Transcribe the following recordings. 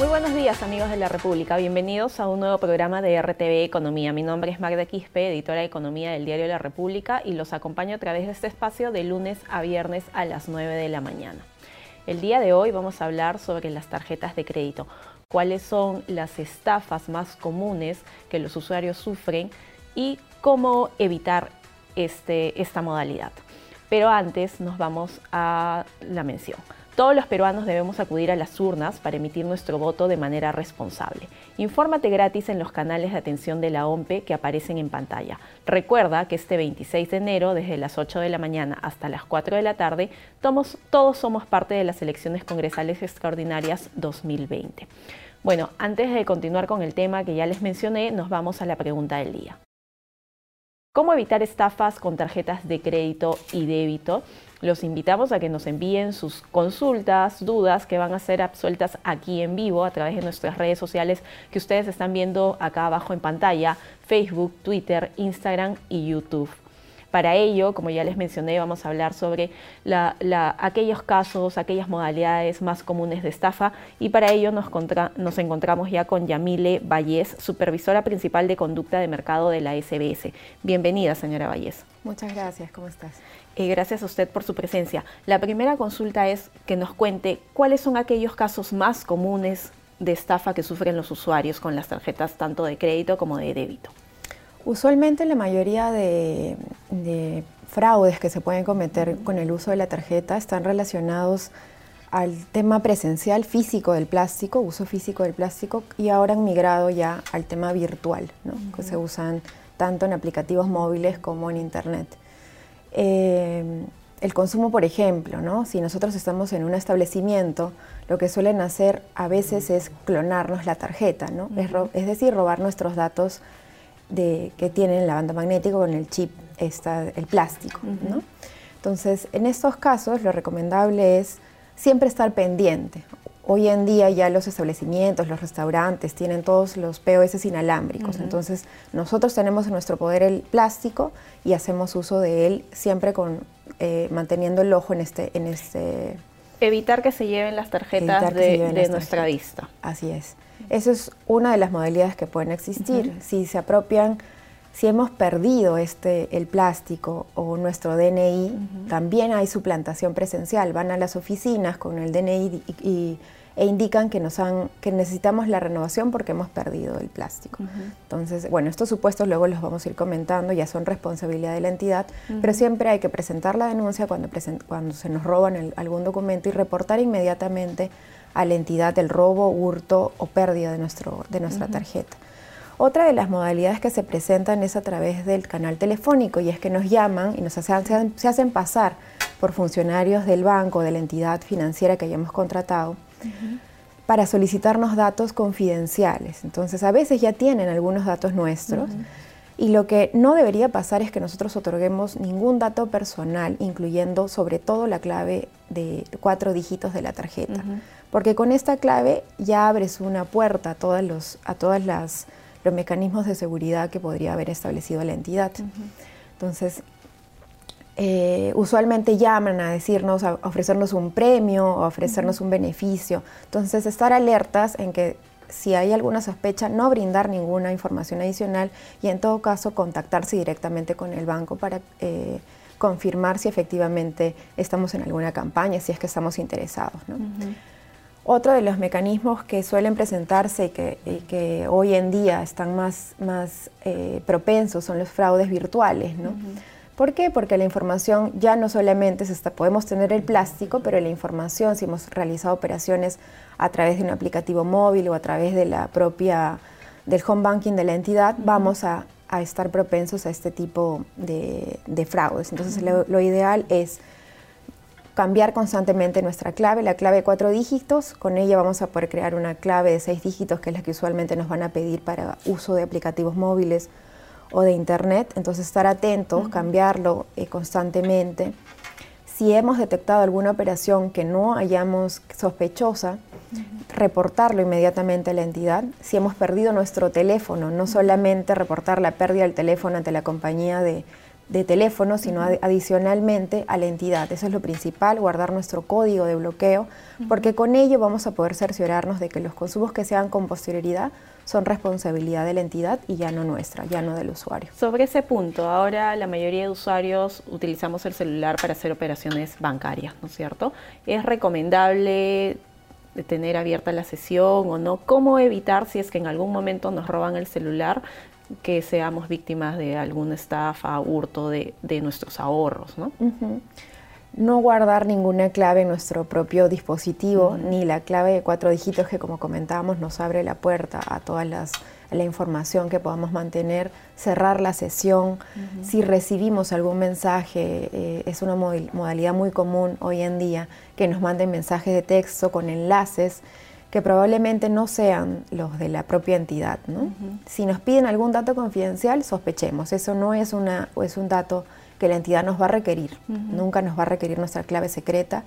Muy buenos días amigos de la República, bienvenidos a un nuevo programa de RTV Economía. Mi nombre es Magda Quispe, editora de Economía del diario La República y los acompaño a través de este espacio de lunes a viernes a las 9 de la mañana. El día de hoy vamos a hablar sobre las tarjetas de crédito, cuáles son las estafas más comunes que los usuarios sufren y cómo evitar este, esta modalidad. Pero antes nos vamos a la mención. Todos los peruanos debemos acudir a las urnas para emitir nuestro voto de manera responsable. Infórmate gratis en los canales de atención de la OMPE que aparecen en pantalla. Recuerda que este 26 de enero, desde las 8 de la mañana hasta las 4 de la tarde, todos somos parte de las elecciones congresales extraordinarias 2020. Bueno, antes de continuar con el tema que ya les mencioné, nos vamos a la pregunta del día. ¿Cómo evitar estafas con tarjetas de crédito y débito? Los invitamos a que nos envíen sus consultas, dudas que van a ser absueltas aquí en vivo a través de nuestras redes sociales que ustedes están viendo acá abajo en pantalla, Facebook, Twitter, Instagram y YouTube. Para ello, como ya les mencioné, vamos a hablar sobre aquellos casos, aquellas modalidades más comunes de estafa y para ello nos, nos encontramos ya con Yamile Vallés, supervisora principal de conducta de mercado de la SBS. Bienvenida, señora Vallés. Muchas gracias, ¿cómo estás? Eh, gracias a usted por su presencia. La primera consulta es que nos cuente cuáles son aquellos casos más comunes de estafa que sufren los usuarios con las tarjetas tanto de crédito como de débito. Usualmente la mayoría de, fraudes que se pueden cometer con el uso de la tarjeta están relacionados al tema presencial físico del plástico, uso físico del plástico, y ahora han migrado ya al tema virtual, que se usan tanto en aplicativos móviles como en Internet. Eh, el consumo, por ejemplo, ¿no? si nosotros estamos en un establecimiento, lo que suelen hacer a veces es clonarnos la tarjeta, ¿no? es, decir, robar nuestros datos de, que tienen la banda magnética con el chip, el plástico. ¿no? Entonces, en estos casos, lo recomendable es siempre estar pendiente. Hoy en día ya los establecimientos, los restaurantes tienen todos los POS inalámbricos, entonces nosotros tenemos en nuestro poder el plástico y hacemos uso de él siempre con eh, manteniendo el ojo en este, en este evitar que se lleven las tarjetas de, nuestra vista. Así es. Esa es una de las modalidades que pueden existir. Si se apropian, si hemos perdido este, el plástico o nuestro DNI, también hay suplantación presencial. Van a las oficinas con el DNI y e indican que, nos han, que necesitamos la renovación porque hemos perdido el plástico. Entonces, bueno, estos supuestos luego los vamos a ir comentando, ya son responsabilidad de la entidad, pero siempre hay que presentar la denuncia cuando, cuando se nos roban algún documento y reportar inmediatamente a la entidad el robo, hurto o pérdida de, nuestro, de nuestra tarjeta. Otra de las modalidades que se presentan es a través del canal telefónico y es que nos llaman y nos hacen, se hacen pasar por funcionarios del banco, de la entidad financiera que hayamos contratado para solicitarnos datos confidenciales. Entonces, a veces ya tienen algunos datos nuestros. Y lo que no debería pasar es que nosotros otorguemos ningún dato personal, incluyendo sobre todo la clave de cuatro dígitos de la tarjeta. Porque con esta clave ya abres una puerta a todos los, a todas las, los mecanismos de seguridad que podría haber establecido la entidad. Entonces, eh, usualmente llaman a decirnos, a ofrecernos un premio o ofrecernos un beneficio. Entonces, estar alertas en que si hay alguna sospecha, no brindar ninguna información adicional y en todo caso contactarse directamente con el banco para eh, confirmar si efectivamente estamos en alguna campaña, si es que estamos interesados. Otro de los mecanismos que suelen presentarse y que, hoy en día están más, más eh, propensos son los fraudes virtuales. ¿no? ¿Por qué? Porque la información ya no solamente se está, podemos tener el plástico, pero la información, si hemos realizado operaciones a través de un aplicativo móvil o a través de la propia, del home banking de la entidad, vamos a, estar propensos a este tipo de, fraudes. Entonces, lo, ideal es cambiar constantemente nuestra clave, la clave de cuatro dígitos, con ella vamos a poder crear una clave de seis dígitos, que es la que usualmente nos van a pedir para uso de aplicativos móviles o de Internet, entonces estar atentos, cambiarlo eh, constantemente. Si hemos detectado alguna operación que no hayamos sospechosa, reportarlo inmediatamente a la entidad. Si hemos perdido nuestro teléfono, no solamente reportar la pérdida del teléfono ante la compañía de, de teléfono, sino adicionalmente a la entidad. Eso es lo principal, guardar nuestro código de bloqueo, porque con ello vamos a poder cerciorarnos de que los consumos que se hagan con posterioridad son responsabilidad de la entidad y ya no nuestra, ya no del usuario. Sobre ese punto, ahora la mayoría de usuarios utilizamos el celular para hacer operaciones bancarias, ¿no es cierto? ¿Es recomendable tener abierta la sesión o no? ¿Cómo evitar si es que en algún momento nos roban el celular que seamos víctimas de alguna estafa, hurto de, nuestros ahorros, ¿no? No guardar ninguna clave en nuestro propio dispositivo, ni la clave de cuatro dígitos que, como comentábamos, nos abre la puerta a toda la información que podamos mantener, cerrar la sesión. Si recibimos algún mensaje, eh, es una modalidad muy común hoy en día que nos manden mensajes de texto con enlaces que probablemente no sean los de la propia entidad. Si nos piden algún dato confidencial, sospechemos. Eso no es, una, es un dato que la entidad nos va a requerir. Nunca nos va a requerir nuestra clave secreta,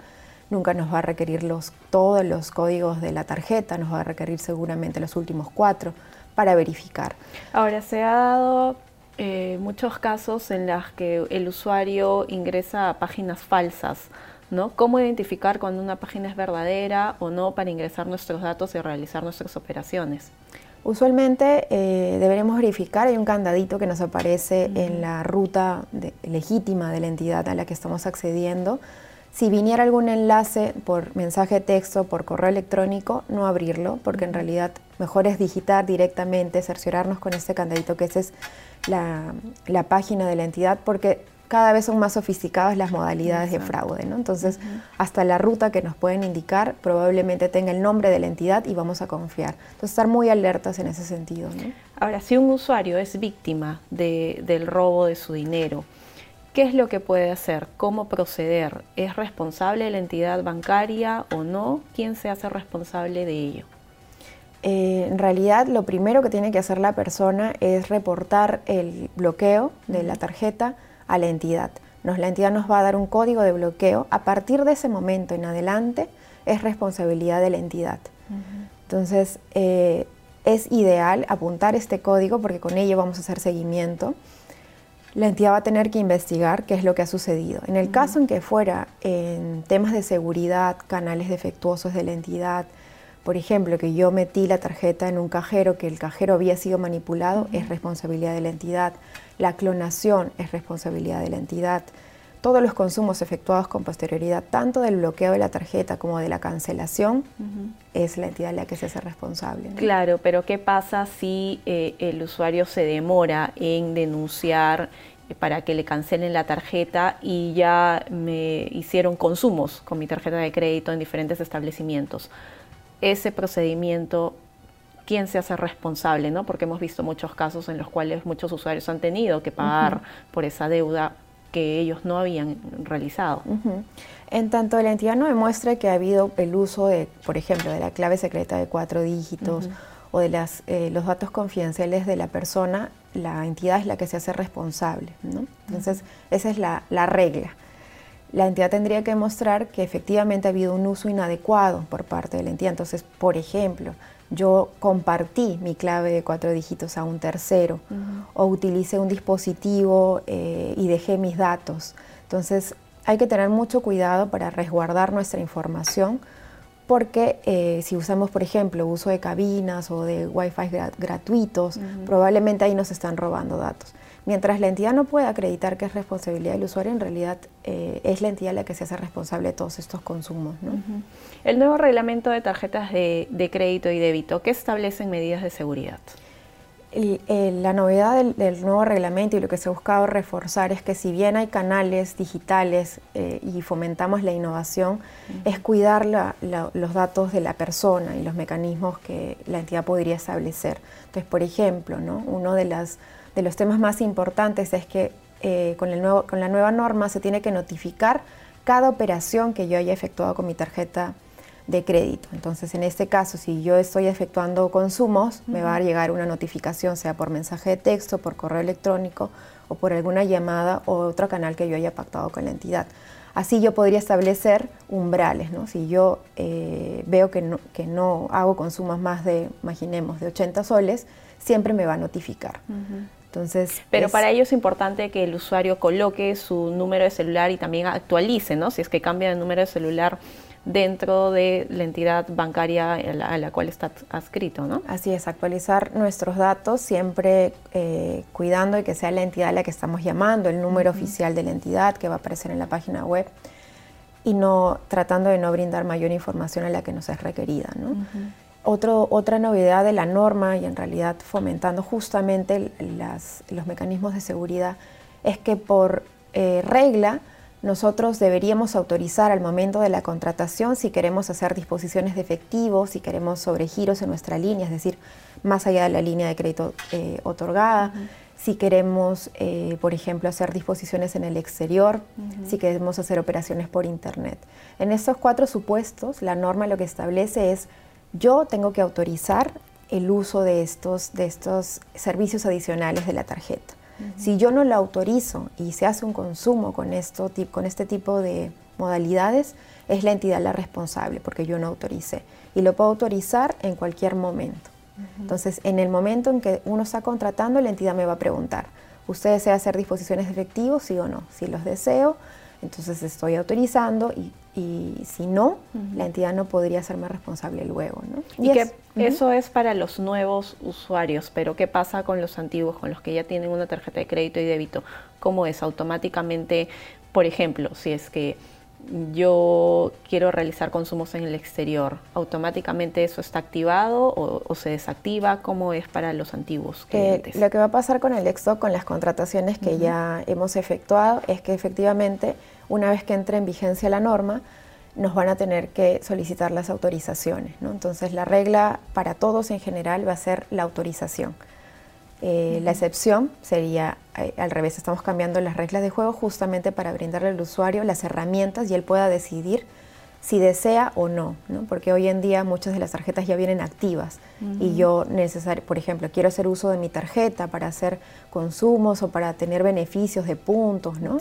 nunca nos va a requerir los, todos los códigos de la tarjeta, nos va a requerir seguramente los últimos cuatro para verificar. Ahora, se ha dado eh, muchos casos en los que el usuario ingresa a páginas falsas ¿no? ¿Cómo identificar cuando una página es verdadera o no para ingresar nuestros datos y realizar nuestras operaciones? Usualmente eh, deberemos verificar, hay un candadito que nos aparece en la ruta legítima de la entidad a la que estamos accediendo. Si viniera algún enlace por mensaje de texto, por correo electrónico, no abrirlo, porque en realidad mejor es digitar directamente, cerciorarnos con este candadito que esa es la, la página de la entidad, porque cada vez son más sofisticadas las modalidades de fraude, ¿no? Entonces, hasta la ruta que nos pueden indicar probablemente tenga el nombre de la entidad y vamos a confiar. Entonces, estar muy alertas en ese sentido, ¿no? Ahora, si un usuario es víctima del robo de su dinero, ¿qué es lo que puede hacer? ¿Cómo proceder? ¿Es responsable la entidad bancaria o no? ¿Quién se hace responsable de ello? Eh, en realidad, lo primero que tiene que hacer la persona es reportar el bloqueo de la tarjeta a la entidad. Nos, la entidad nos va a dar un código de bloqueo. A partir de ese momento en adelante es responsabilidad de la entidad. Entonces, eh, es ideal apuntar este código porque con ello vamos a hacer seguimiento. La entidad va a tener que investigar qué es lo que ha sucedido. En el caso en que fuera en temas de seguridad, canales defectuosos de la entidad, por ejemplo, que yo metí la tarjeta en un cajero, que el cajero había sido manipulado, es responsabilidad de la entidad. La clonación es responsabilidad de la entidad. Todos los consumos efectuados con posterioridad, tanto del bloqueo de la tarjeta como de la cancelación, es la entidad la que se hace responsable. Claro, pero ¿qué pasa si eh, el usuario se demora en denunciar eh, para que le cancelen la tarjeta y ya me hicieron consumos con mi tarjeta de crédito en diferentes establecimientos? Ese procedimiento, quién se hace responsable, ¿no? Porque hemos visto muchos casos en los cuales muchos usuarios han tenido que pagar por esa deuda que ellos no habían realizado. En tanto la entidad no demuestre que ha habido el uso de, por ejemplo, de la clave secreta de cuatro dígitos o de las, eh, los datos confidenciales de la persona, la entidad es la que se hace responsable. ¿no? Entonces, esa es la, la regla la entidad tendría que demostrar que efectivamente ha habido un uso inadecuado por parte de la entidad. Entonces, por ejemplo, yo compartí mi clave de cuatro dígitos a un tercero o utilicé un dispositivo eh, y dejé mis datos. Entonces, hay que tener mucho cuidado para resguardar nuestra información porque eh, si usamos, por ejemplo, uso de cabinas o de wifi gratuitos, probablemente ahí nos están robando datos. Mientras la entidad no pueda acreditar que es responsabilidad del usuario, en realidad eh, es la entidad la que se hace responsable de todos estos consumos. El nuevo reglamento de tarjetas de, crédito y débito, ¿qué establecen medidas de seguridad? la novedad del, nuevo reglamento y lo que se ha buscado reforzar es que si bien hay canales digitales eh, y fomentamos la innovación, es cuidar los datos de la persona y los mecanismos que la entidad podría establecer. Entonces, por ejemplo, ¿no? uno de las de los temas más importantes es que eh, con, el nuevo, con la nueva norma se tiene que notificar cada operación que yo haya efectuado con mi tarjeta de crédito. Entonces, en este caso, si yo estoy efectuando consumos, me va a llegar una notificación, sea por mensaje de texto, por correo electrónico o por alguna llamada o otro canal que yo haya pactado con la entidad. Así yo podría establecer umbrales, ¿no? Si yo eh, veo que no, que no hago consumos más de, imaginemos, de 80 soles, siempre me va a notificar. Entonces, Pero para ello es importante que el usuario coloque su número de celular y también actualice, ¿no? Si es que cambia de número de celular dentro de la entidad bancaria a la, cual está adscrito, ¿no? Así es, actualizar nuestros datos siempre eh, cuidando de que sea la entidad a la que estamos llamando, el número oficial de la entidad que va a aparecer en la página web y no tratando de no brindar mayor información a la que nos es requerida, ¿no? Otra novedad de la norma y en realidad fomentando justamente los mecanismos de seguridad es que por eh, regla nosotros deberíamos autorizar al momento de la contratación si queremos hacer disposiciones de efectivo, si queremos sobregiros en nuestra línea, es decir, más allá de la línea de crédito eh, otorgada, si queremos, eh, por ejemplo, hacer disposiciones en el exterior, si queremos hacer operaciones por Internet. En estos cuatro supuestos, la norma lo que establece es yo tengo que autorizar el uso de estos, de estos servicios adicionales de la tarjeta. Si yo no lo autorizo y se hace un consumo con, esto, con este tipo de modalidades, es la entidad la responsable porque yo no autoricé. Y lo puedo autorizar en cualquier momento. Entonces, en el momento en que uno está contratando, la entidad me va a preguntar, ¿usted desea hacer disposiciones de efectivo, sí o no? Si los deseo, entonces estoy autorizando y, si no, la entidad no podría hacerme responsable luego. ¿no? Y, que eso es para los nuevos usuarios, pero ¿qué pasa con los antiguos, con los que ya tienen una tarjeta de crédito y débito? ¿Cómo es? Automáticamente, por ejemplo, si es que yo quiero realizar consumos en el exterior, ¿automáticamente eso está activado o, se desactiva? ¿Cómo es para los antiguos eh, lo que va a pasar con el Exto, con las contrataciones que ya hemos efectuado, es que efectivamente, una vez que entre en vigencia la norma, nos van a tener que solicitar las autorizaciones. Entonces, la regla para todos en general va a ser la autorización. Eh, la excepción sería eh, al revés, estamos cambiando las reglas de juego justamente para brindarle al usuario las herramientas y él pueda decidir si desea o no, porque hoy en día muchas de las tarjetas ya vienen activas y yo necesario, por ejemplo, quiero hacer uso de mi tarjeta para hacer consumos o para tener beneficios de puntos, ¿no?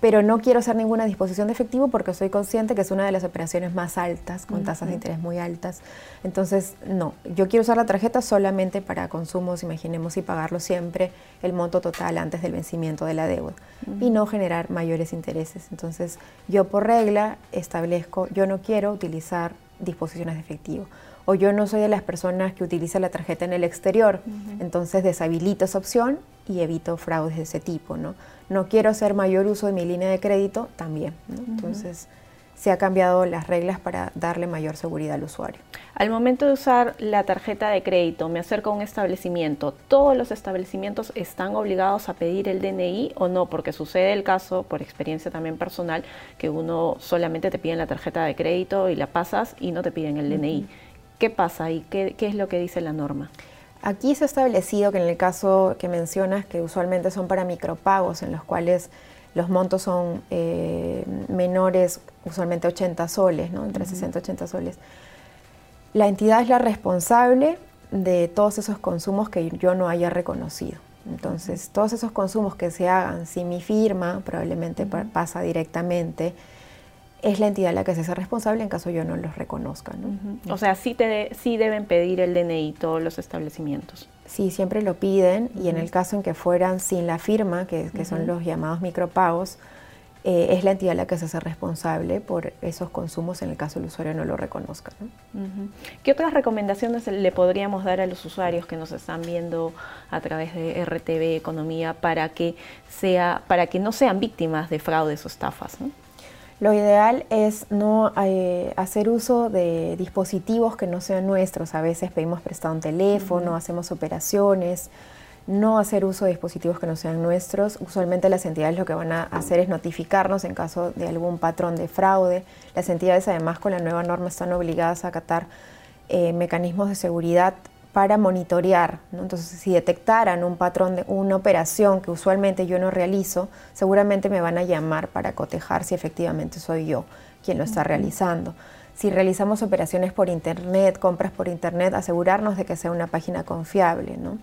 Pero no quiero hacer ninguna disposición de efectivo porque soy consciente que es una de las operaciones más altas, con tasas de interés muy altas. Entonces, no, yo quiero usar la tarjeta solamente para consumos, imaginemos, y pagarlo siempre el monto total antes del vencimiento de la deuda y no generar mayores intereses. Entonces, yo por regla establezco, yo no quiero utilizar disposiciones de efectivo o yo no soy de las personas que utiliza la tarjeta en el exterior, entonces deshabilito esa opción y evito fraudes de ese tipo, ¿no? No quiero hacer mayor uso de mi línea de crédito, también, Entonces se ha cambiado las reglas para darle mayor seguridad al usuario. Al momento de usar la tarjeta de crédito, me acerco a un establecimiento, ¿todos los establecimientos están obligados a pedir el DNI o no? Porque sucede el caso, por experiencia también personal, que uno solamente te pide la tarjeta de crédito y la pasas y no te piden el DNI. ¿Qué pasa y qué, qué es lo que dice la norma? Aquí se ha establecido que en el caso que mencionas, que usualmente son para micropagos, en los cuales los montos son eh, menores, usualmente 80 soles, ¿no? entre 60 y 80 soles, la entidad es la responsable de todos esos consumos que yo no haya reconocido. Entonces, todos esos consumos que se hagan sin mi firma, probablemente pasa directamente es la entidad la que se hace responsable en caso yo no los reconozca. O sea, sí, te sí deben pedir el DNI todos los establecimientos. Sí, siempre lo piden y en el caso en que fueran sin la firma, que, son los llamados micropagos, eh, es la entidad la que se hace responsable por esos consumos en el caso el usuario no lo reconozca. ¿Qué otras recomendaciones le podríamos dar a los usuarios que nos están viendo a través de RTV Economía para que, sea, para que no sean víctimas de fraudes o estafas? Lo ideal es no eh, hacer uso de dispositivos que no sean nuestros. A veces pedimos prestado un teléfono, hacemos operaciones. No hacer uso de dispositivos que no sean nuestros. Usualmente las entidades lo que van a hacer es notificarnos en caso de algún patrón de fraude. Las entidades además con la nueva norma están obligadas a acatar eh, mecanismos de seguridad para monitorear. Entonces, si detectaran un patrón de una operación que usualmente yo no realizo, seguramente me van a llamar para cotejar si efectivamente soy yo quien lo está realizando. Si realizamos operaciones por Internet, compras por Internet, asegurarnos de que sea una página confiable. ¿no?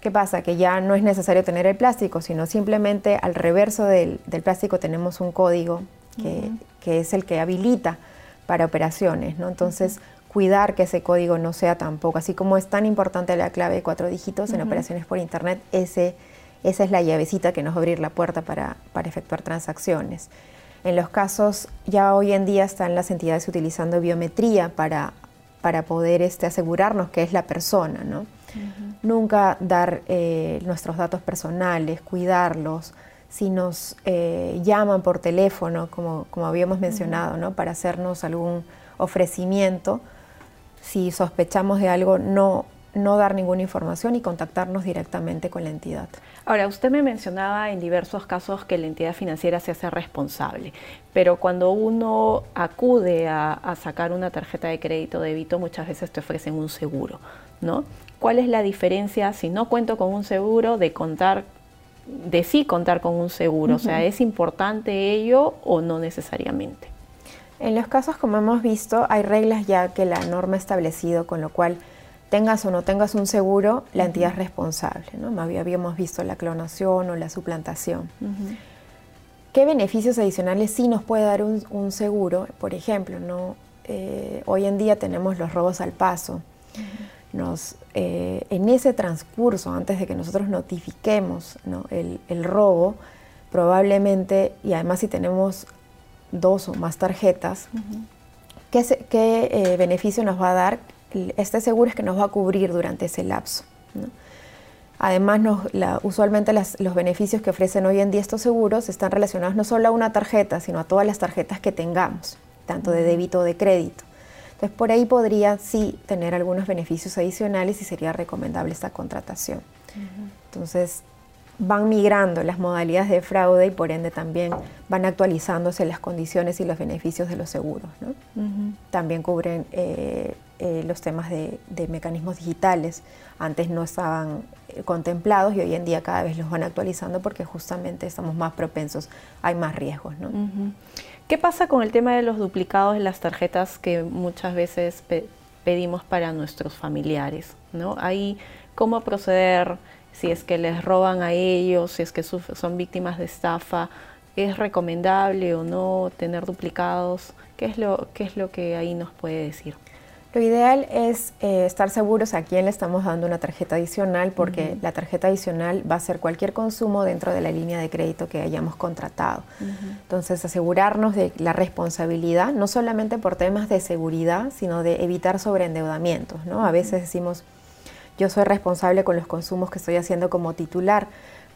¿Qué pasa? Que ya no es necesario tener el plástico, sino simplemente al reverso del, plástico tenemos un código que, que, es el que habilita para operaciones. ¿no? Entonces, cuidar que ese código no sea tampoco, así como es tan importante la clave de cuatro dígitos en operaciones por Internet, ese, esa es la llavecita que nos va a abrir la puerta para, para efectuar transacciones. En los casos, ya hoy en día están las entidades utilizando biometría para, para poder este, asegurarnos que es la persona, ¿no? Nunca dar eh, nuestros datos personales, cuidarlos. Si nos eh, llaman por teléfono, como, como habíamos mencionado, ¿no? para hacernos algún ofrecimiento, si sospechamos de algo, no, no dar ninguna información y contactarnos directamente con la entidad. Ahora, usted me mencionaba en diversos casos que la entidad financiera se hace responsable, pero cuando uno acude a, a sacar una tarjeta de crédito o débito, muchas veces te ofrecen un seguro, ¿no? ¿Cuál es la diferencia si no cuento con un seguro de contar de sí contar con un seguro? O sea, ¿es importante ello o no necesariamente? En los casos como hemos visto, hay reglas ya que la norma ha establecido, con lo cual tengas o no tengas un seguro, la entidad es responsable. ¿no? Habíamos visto la clonación o la suplantación. ¿Qué beneficios adicionales sí nos puede dar un, seguro? Por ejemplo, ¿no? Eh, hoy en día tenemos los robos al paso nos, eh, en ese transcurso, antes de que nosotros notifiquemos el, robo, probablemente, y además si tenemos dos o más tarjetas, ¿qué, eh, beneficio nos va a dar? Este seguro es que nos va a cubrir durante ese lapso. Además, usualmente los beneficios que ofrecen hoy en día estos seguros están relacionados no solo a una tarjeta, sino a todas las tarjetas que tengamos, tanto de débito o de crédito. Entonces, por ahí podría sí tener algunos beneficios adicionales y sería recomendable esta contratación. Entonces, van migrando las modalidades de fraude y por ende también van actualizándose las condiciones y los beneficios de los seguros. También cubren eh, eh, los temas de, mecanismos digitales. Antes no estaban eh, contemplados y hoy en día cada vez los van actualizando porque justamente estamos más propensos, hay más riesgos. ¿no? ¿Qué pasa con el tema de los duplicados de las tarjetas que muchas veces pedimos para nuestros familiares? ¿no? Ahí, ¿cómo proceder si es que les roban a ellos, si es que son víctimas de estafa? ¿Es recomendable o no tener duplicados? ¿Qué es lo, qué es lo que ahí nos puede decir? Lo ideal es eh, estar seguros a quién le estamos dando una tarjeta adicional porque la tarjeta adicional va a ser cualquier consumo dentro de la línea de crédito que hayamos contratado. Entonces, asegurarnos de la responsabilidad, no solamente por temas de seguridad, sino de evitar sobreendeudamientos. ¿no? A veces decimos, yo soy responsable con los consumos que estoy haciendo como titular,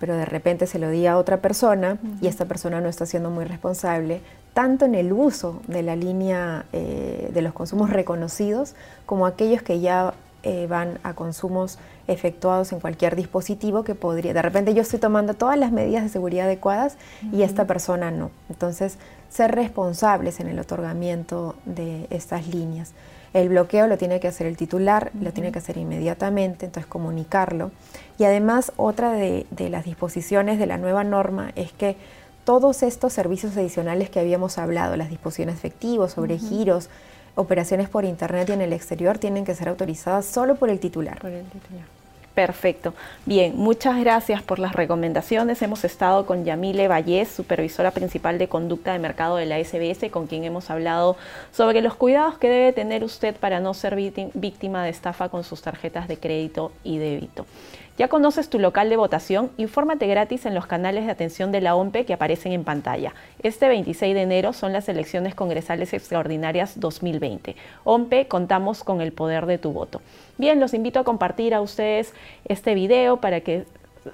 pero de repente se lo di a otra persona y esta persona no está siendo muy responsable, tanto en el uso de la línea eh, de los consumos reconocidos como aquellos que ya eh, van a consumos efectuados en cualquier dispositivo que podría, de repente yo estoy tomando todas las medidas de seguridad adecuadas y esta persona no. Entonces, ser responsables en el otorgamiento de estas líneas. El bloqueo lo tiene que hacer el titular, lo tiene que hacer inmediatamente, entonces comunicarlo. Y además, otra de las disposiciones de la nueva norma es que todos estos servicios adicionales que habíamos hablado, las disposiciones efectivas sobre giros, operaciones por Internet y en el exterior, tienen que ser autorizadas solo por el titular. Por el titular. Perfecto. Bien, muchas gracias por las recomendaciones. Hemos estado con Yamile Vallés, supervisora principal de conducta de mercado de la SBS, con quien hemos hablado sobre los cuidados que debe tener usted para no ser víctima de estafa con sus tarjetas de crédito y débito. ¿Ya conoces tu local de votación? Infórmate gratis en los canales de atención de la OMPE que aparecen en pantalla. Este 26 de enero son las elecciones congresales extraordinarias 2020. OMPE, contamos con el poder de tu voto. Bien, los invito a compartir a ustedes este video para que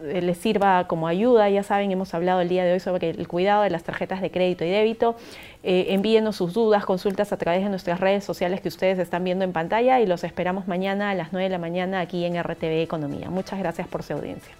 les sirva como ayuda. Ya saben, hemos hablado el día de hoy sobre el cuidado de las tarjetas de crédito y débito. Eh, envíenos sus dudas, consultas a través de nuestras redes sociales que ustedes están viendo en pantalla y los esperamos mañana a las 9 de la mañana aquí en RTV Economía. Muchas gracias por su audiencia.